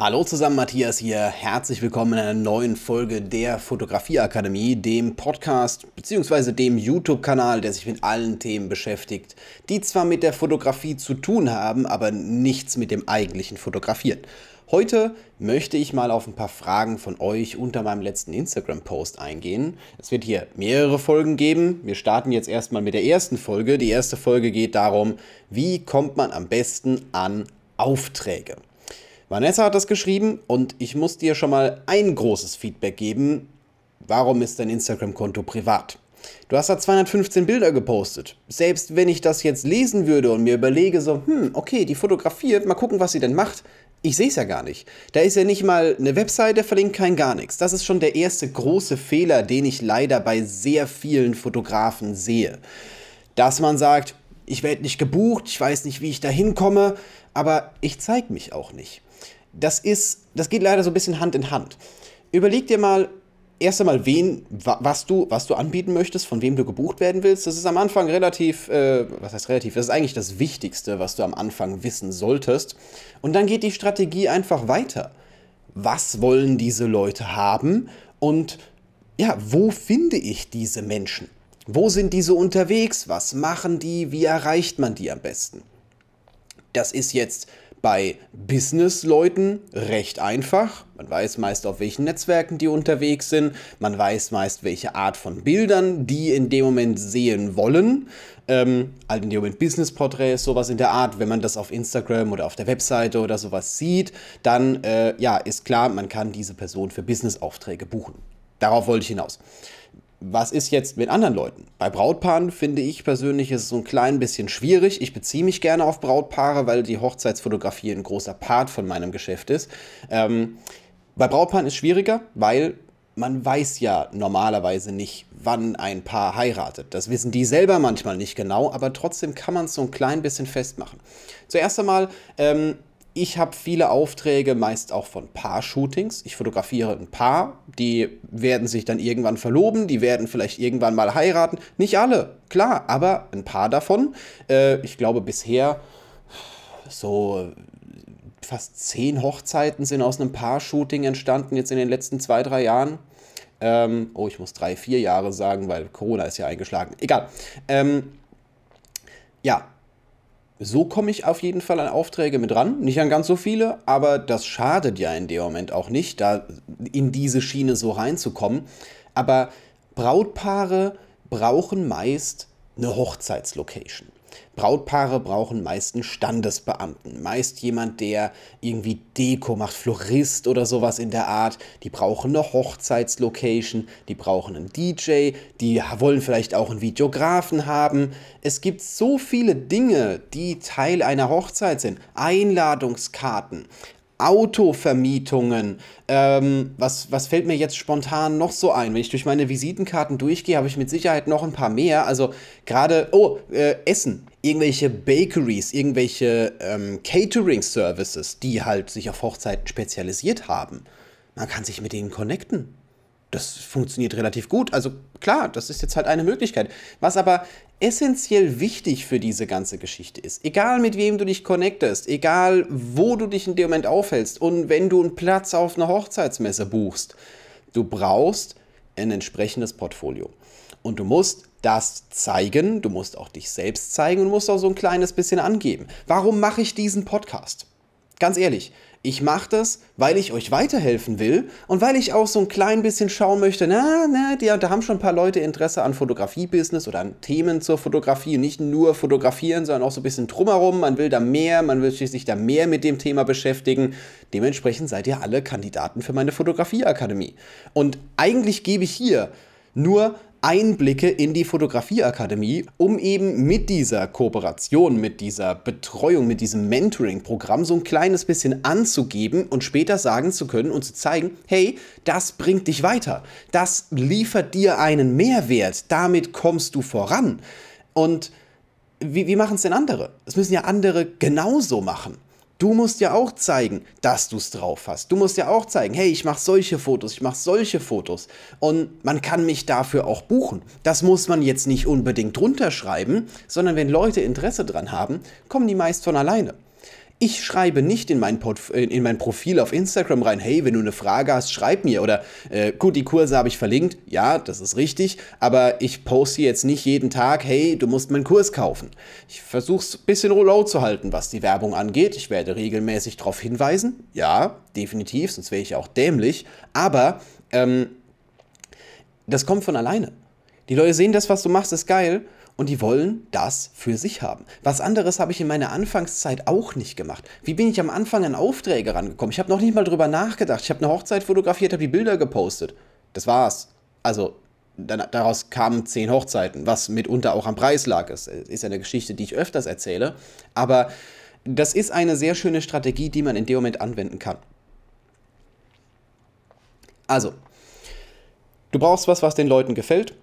Hallo zusammen, Matthias hier. Herzlich willkommen in einer neuen Folge der Fotografieakademie, dem Podcast bzw. dem YouTube-Kanal, der sich mit allen Themen beschäftigt, die zwar mit der Fotografie zu tun haben, aber nichts mit dem eigentlichen Fotografieren. Heute möchte ich mal auf ein paar Fragen von euch unter meinem letzten Instagram-Post eingehen. Es wird hier mehrere Folgen geben. Wir starten jetzt erstmal mit der ersten Folge. Die erste Folge geht darum, wie kommt man am besten an Aufträge. Vanessa hat das geschrieben und ich muss dir schon mal ein großes Feedback geben. Warum ist dein Instagram-Konto privat? Du hast da 215 Bilder gepostet. Selbst wenn ich das jetzt lesen würde und mir überlege, so, hm, okay, die fotografiert, mal gucken, was sie denn macht. Ich sehe es ja gar nicht. Da ist ja nicht mal eine Webseite, verlinkt kein gar nichts. Das ist schon der erste große Fehler, den ich leider bei sehr vielen Fotografen sehe. Dass man sagt, ich werde nicht gebucht, ich weiß nicht, wie ich da hinkomme, aber ich zeige mich auch nicht das ist, das geht leider so ein bisschen Hand in Hand. Überleg dir mal erst einmal, wen, was du, was du anbieten möchtest, von wem du gebucht werden willst. Das ist am Anfang relativ, äh, was heißt relativ? Das ist eigentlich das Wichtigste, was du am Anfang wissen solltest. Und dann geht die Strategie einfach weiter. Was wollen diese Leute haben? Und ja, wo finde ich diese Menschen? Wo sind diese unterwegs? Was machen die? Wie erreicht man die am besten? Das ist jetzt bei Business-Leuten recht einfach. Man weiß meist, auf welchen Netzwerken die unterwegs sind. Man weiß meist, welche Art von Bildern die in dem Moment sehen wollen. Ähm, halt in dem Moment Business-Porträts, sowas in der Art. Wenn man das auf Instagram oder auf der Webseite oder sowas sieht, dann äh, ja, ist klar, man kann diese Person für Business-Aufträge buchen. Darauf wollte ich hinaus was ist jetzt mit anderen Leuten? Bei Brautpaaren finde ich persönlich ist es so ein klein bisschen schwierig. Ich beziehe mich gerne auf Brautpaare, weil die Hochzeitsfotografie ein großer Part von meinem Geschäft ist. Ähm, bei Brautpaaren ist es schwieriger, weil man weiß ja normalerweise nicht, wann ein Paar heiratet. Das wissen die selber manchmal nicht genau, aber trotzdem kann man es so ein klein bisschen festmachen. Zuerst einmal ähm, ich habe viele Aufträge, meist auch von Paar-Shootings. Ich fotografiere ein Paar, die werden sich dann irgendwann verloben, die werden vielleicht irgendwann mal heiraten. Nicht alle, klar, aber ein paar davon. Äh, ich glaube bisher so fast zehn Hochzeiten sind aus einem Paar-Shooting entstanden, jetzt in den letzten zwei, drei Jahren. Ähm, oh, ich muss drei, vier Jahre sagen, weil Corona ist ja eingeschlagen. Egal. Ähm, ja, so komme ich auf jeden Fall an Aufträge mit ran. Nicht an ganz so viele, aber das schadet ja in dem Moment auch nicht, da in diese Schiene so reinzukommen. Aber Brautpaare brauchen meist eine Hochzeitslocation. Brautpaare brauchen meist einen Standesbeamten, meist jemand, der irgendwie Deko macht, Florist oder sowas in der Art. Die brauchen eine Hochzeitslocation, die brauchen einen DJ, die wollen vielleicht auch einen Videografen haben. Es gibt so viele Dinge, die Teil einer Hochzeit sind. Einladungskarten, Autovermietungen. Ähm, was, was fällt mir jetzt spontan noch so ein? Wenn ich durch meine Visitenkarten durchgehe, habe ich mit Sicherheit noch ein paar mehr. Also gerade, oh, äh, Essen. Irgendwelche Bakeries, irgendwelche ähm, Catering-Services, die halt sich auf Hochzeiten spezialisiert haben. Man kann sich mit denen connecten das funktioniert relativ gut. Also klar, das ist jetzt halt eine Möglichkeit. Was aber essentiell wichtig für diese ganze Geschichte ist, egal mit wem du dich connectest, egal wo du dich in dem Moment aufhältst und wenn du einen Platz auf einer Hochzeitsmesse buchst, du brauchst ein entsprechendes Portfolio. Und du musst das zeigen, du musst auch dich selbst zeigen und musst auch so ein kleines bisschen angeben. Warum mache ich diesen Podcast? Ganz ehrlich, ich mache das, weil ich euch weiterhelfen will und weil ich auch so ein klein bisschen schauen möchte, na, na, die, da haben schon ein paar Leute Interesse an Fotografie-Business oder an Themen zur Fotografie. Nicht nur fotografieren, sondern auch so ein bisschen drumherum. Man will da mehr, man will sich da mehr mit dem Thema beschäftigen. Dementsprechend seid ihr alle Kandidaten für meine Fotografieakademie. Und eigentlich gebe ich hier nur Einblicke in die Fotografieakademie, um eben mit dieser Kooperation, mit dieser Betreuung, mit diesem Mentoring-Programm so ein kleines bisschen anzugeben und später sagen zu können und zu zeigen, hey, das bringt dich weiter, das liefert dir einen Mehrwert, damit kommst du voran. Und wie, wie machen es denn andere? Es müssen ja andere genauso machen. Du musst ja auch zeigen, dass du es drauf hast. Du musst ja auch zeigen, hey, ich mache solche Fotos, ich mache solche Fotos. Und man kann mich dafür auch buchen. Das muss man jetzt nicht unbedingt drunter schreiben, sondern wenn Leute Interesse dran haben, kommen die meist von alleine. Ich schreibe nicht in mein, Portf in mein Profil auf Instagram rein, hey, wenn du eine Frage hast, schreib mir. Oder äh, gut, die Kurse habe ich verlinkt. Ja, das ist richtig. Aber ich poste jetzt nicht jeden Tag, hey, du musst meinen Kurs kaufen. Ich versuche es ein bisschen low zu halten, was die Werbung angeht. Ich werde regelmäßig darauf hinweisen. Ja, definitiv, sonst wäre ich auch dämlich. Aber ähm, das kommt von alleine. Die Leute sehen das, was du machst, ist geil und die wollen das für sich haben. Was anderes habe ich in meiner Anfangszeit auch nicht gemacht. Wie bin ich am Anfang an Aufträge rangekommen? Ich habe noch nicht mal drüber nachgedacht. Ich habe eine Hochzeit fotografiert, habe die Bilder gepostet. Das war's. Also daraus kamen zehn Hochzeiten, was mitunter auch am Preis lag. Das ist eine Geschichte, die ich öfters erzähle. Aber das ist eine sehr schöne Strategie, die man in dem Moment anwenden kann. Also, du brauchst was, was den Leuten gefällt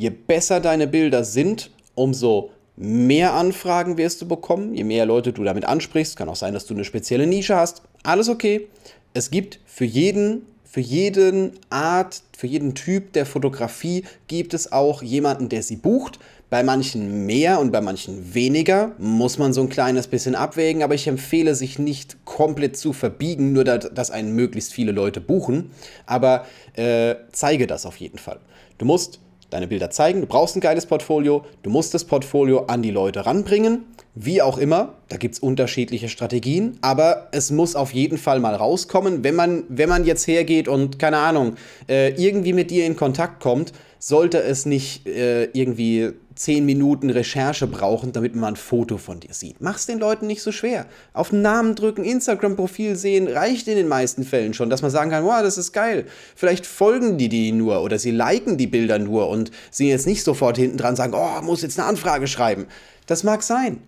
je besser deine Bilder sind, umso mehr Anfragen wirst du bekommen, je mehr Leute du damit ansprichst. Kann auch sein, dass du eine spezielle Nische hast. Alles okay. Es gibt für jeden, für jeden Art, für jeden Typ der Fotografie gibt es auch jemanden, der sie bucht. Bei manchen mehr und bei manchen weniger muss man so ein kleines bisschen abwägen, aber ich empfehle sich nicht komplett zu verbiegen, nur dass einen möglichst viele Leute buchen. Aber äh, zeige das auf jeden Fall. Du musst deine Bilder zeigen. Du brauchst ein geiles Portfolio. Du musst das Portfolio an die Leute ranbringen. Wie auch immer, da gibt es unterschiedliche Strategien, aber es muss auf jeden Fall mal rauskommen. Wenn man, wenn man jetzt hergeht und, keine Ahnung, äh, irgendwie mit dir in Kontakt kommt, sollte es nicht äh, irgendwie 10 Minuten Recherche brauchen, damit man ein Foto von dir sieht. Mach's den Leuten nicht so schwer. Auf den Namen drücken, Instagram-Profil sehen, reicht in den meisten Fällen schon, dass man sagen kann, wow, das ist geil. Vielleicht folgen die die nur oder sie liken die Bilder nur und sind jetzt nicht sofort hinten dran sagen, oh, muss jetzt eine Anfrage schreiben. Das mag sein,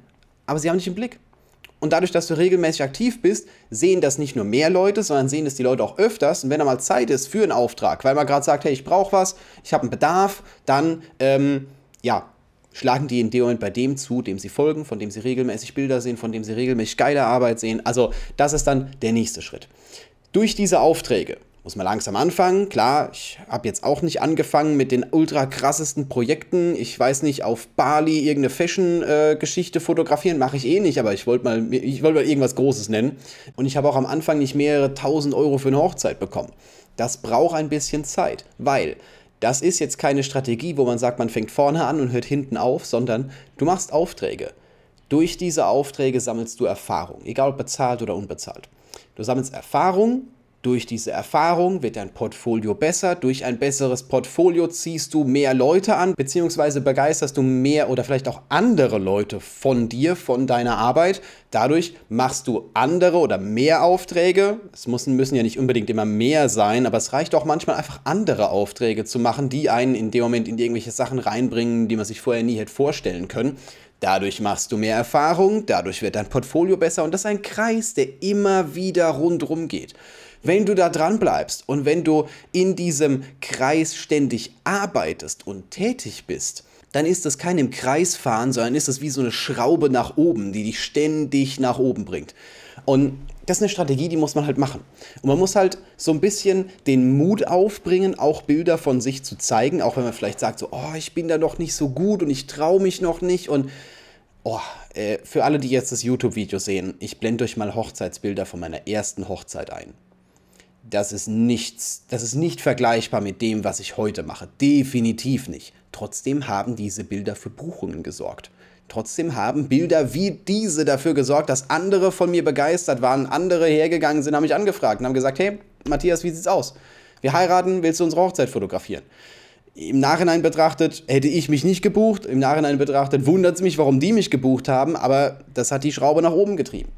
aber sie haben nicht im Blick. Und dadurch, dass du regelmäßig aktiv bist, sehen das nicht nur mehr Leute, sondern sehen das die Leute auch öfters. Und wenn da mal Zeit ist für einen Auftrag, weil man gerade sagt, hey, ich brauche was, ich habe einen Bedarf, dann ähm, ja, schlagen die in dem Moment bei dem zu, dem sie folgen, von dem sie regelmäßig Bilder sehen, von dem sie regelmäßig geile Arbeit sehen. Also das ist dann der nächste Schritt. Durch diese Aufträge muss man langsam anfangen. Klar, ich habe jetzt auch nicht angefangen mit den ultra krassesten Projekten. Ich weiß nicht, auf Bali irgendeine Fashion-Geschichte äh, fotografieren, mache ich eh nicht, aber ich wollte mal, ich wollte mal irgendwas Großes nennen. Und ich habe auch am Anfang nicht mehrere tausend Euro für eine Hochzeit bekommen. Das braucht ein bisschen Zeit, weil das ist jetzt keine Strategie, wo man sagt, man fängt vorne an und hört hinten auf, sondern du machst Aufträge. Durch diese Aufträge sammelst du Erfahrung, egal ob bezahlt oder unbezahlt. Du sammelst Erfahrung durch diese Erfahrung wird dein Portfolio besser. Durch ein besseres Portfolio ziehst du mehr Leute an, beziehungsweise begeisterst du mehr oder vielleicht auch andere Leute von dir, von deiner Arbeit. Dadurch machst du andere oder mehr Aufträge. Es müssen, müssen ja nicht unbedingt immer mehr sein, aber es reicht auch manchmal einfach andere Aufträge zu machen, die einen in dem Moment in irgendwelche Sachen reinbringen, die man sich vorher nie hätte vorstellen können. Dadurch machst du mehr Erfahrung, dadurch wird dein Portfolio besser und das ist ein Kreis, der immer wieder rundherum geht. Wenn du da dran bleibst und wenn du in diesem Kreis ständig arbeitest und tätig bist, dann ist das kein im Kreis fahren, sondern ist das wie so eine Schraube nach oben, die dich ständig nach oben bringt. Und das ist eine Strategie, die muss man halt machen. Und man muss halt so ein bisschen den Mut aufbringen, auch Bilder von sich zu zeigen, auch wenn man vielleicht sagt, so, oh, ich bin da noch nicht so gut und ich traue mich noch nicht. Und oh, äh, für alle, die jetzt das YouTube-Video sehen, ich blende euch mal Hochzeitsbilder von meiner ersten Hochzeit ein das ist nichts, das ist nicht vergleichbar mit dem, was ich heute mache. Definitiv nicht. Trotzdem haben diese Bilder für Buchungen gesorgt. Trotzdem haben Bilder wie diese dafür gesorgt, dass andere von mir begeistert waren, andere hergegangen sind, haben mich angefragt und haben gesagt, hey, Matthias, wie sieht's aus? Wir heiraten, willst du unsere Hochzeit fotografieren? Im Nachhinein betrachtet hätte ich mich nicht gebucht, im Nachhinein betrachtet wundert es mich, warum die mich gebucht haben, aber das hat die Schraube nach oben getrieben.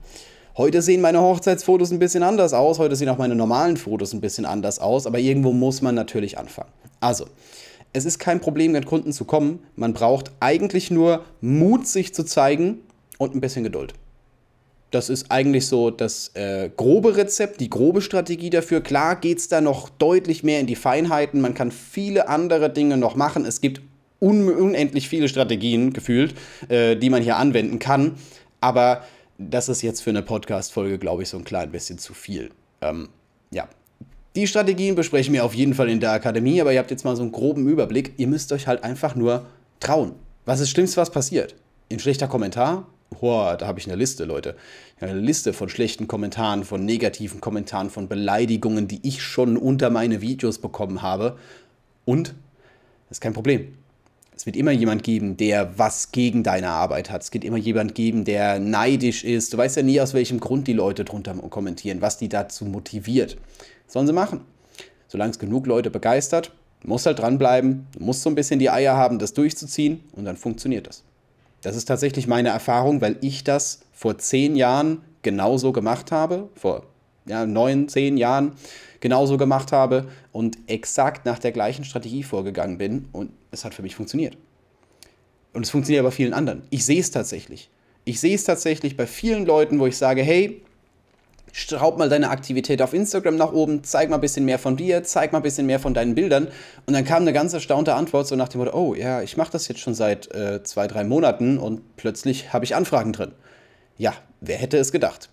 Heute sehen meine Hochzeitsfotos ein bisschen anders aus, heute sehen auch meine normalen Fotos ein bisschen anders aus, aber irgendwo muss man natürlich anfangen. Also, es ist kein Problem, mit Kunden zu kommen. Man braucht eigentlich nur Mut, sich zu zeigen und ein bisschen Geduld. Das ist eigentlich so das äh, grobe Rezept, die grobe Strategie dafür. Klar geht es da noch deutlich mehr in die Feinheiten. Man kann viele andere Dinge noch machen. Es gibt un unendlich viele Strategien gefühlt, äh, die man hier anwenden kann. Aber das ist jetzt für eine Podcast-Folge, glaube ich, so ein klein bisschen zu viel. Ähm, ja. Die Strategien besprechen wir auf jeden Fall in der Akademie, aber ihr habt jetzt mal so einen groben Überblick. Ihr müsst euch halt einfach nur trauen. Was ist das Schlimmste, was passiert? Ein schlechter Kommentar? boah, da habe ich eine Liste, Leute. Eine Liste von schlechten Kommentaren, von negativen Kommentaren, von Beleidigungen, die ich schon unter meine Videos bekommen habe. Und das ist kein Problem. Es wird immer jemand geben, der was gegen deine Arbeit hat. Es wird immer jemand geben, der neidisch ist. Du weißt ja nie, aus welchem Grund die Leute drunter kommentieren, was die dazu motiviert. sollen sie machen. Solange es genug Leute begeistert, muss halt dranbleiben, du musst so ein bisschen die Eier haben, das durchzuziehen und dann funktioniert das. Das ist tatsächlich meine Erfahrung, weil ich das vor zehn Jahren genauso gemacht habe, vor ja, neun, zehn Jahren genauso gemacht habe und exakt nach der gleichen Strategie vorgegangen bin und es hat für mich funktioniert. Und es funktioniert bei vielen anderen. Ich sehe es tatsächlich. Ich sehe es tatsächlich bei vielen Leuten, wo ich sage, hey, schraub mal deine Aktivität auf Instagram nach oben, zeig mal ein bisschen mehr von dir, zeig mal ein bisschen mehr von deinen Bildern. Und dann kam eine ganz erstaunte Antwort so nach dem Motto, oh ja, ich mache das jetzt schon seit äh, zwei, drei Monaten und plötzlich habe ich Anfragen drin. Ja, wer hätte es gedacht?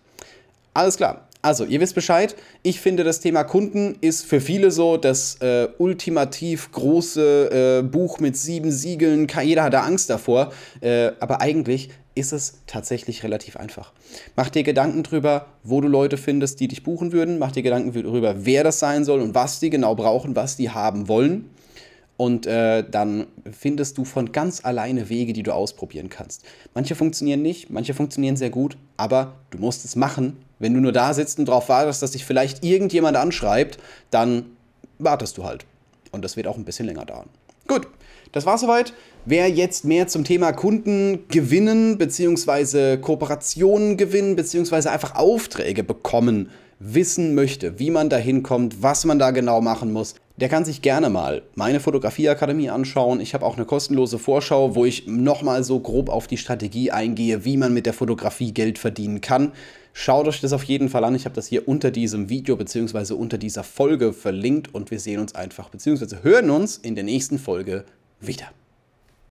Alles klar. Also, ihr wisst Bescheid. Ich finde, das Thema Kunden ist für viele so das äh, ultimativ große äh, Buch mit sieben Siegeln. Jeder hat da Angst davor. Äh, aber eigentlich ist es tatsächlich relativ einfach. Mach dir Gedanken drüber, wo du Leute findest, die dich buchen würden. Mach dir Gedanken darüber, wer das sein soll und was die genau brauchen, was die haben wollen. Und äh, dann findest du von ganz alleine Wege, die du ausprobieren kannst. Manche funktionieren nicht, manche funktionieren sehr gut, aber du musst es machen. Wenn du nur da sitzt und darauf wartest, dass dich vielleicht irgendjemand anschreibt, dann wartest du halt. Und das wird auch ein bisschen länger dauern. Gut, das war soweit. Wer jetzt mehr zum Thema Kunden gewinnen, beziehungsweise Kooperationen gewinnen, beziehungsweise einfach Aufträge bekommen wissen möchte, wie man da hinkommt, was man da genau machen muss, der kann sich gerne mal meine Fotografieakademie anschauen. Ich habe auch eine kostenlose Vorschau, wo ich nochmal so grob auf die Strategie eingehe, wie man mit der Fotografie Geld verdienen kann. Schaut euch das auf jeden Fall an. Ich habe das hier unter diesem Video bzw. unter dieser Folge verlinkt und wir sehen uns einfach bzw. hören uns in der nächsten Folge wieder.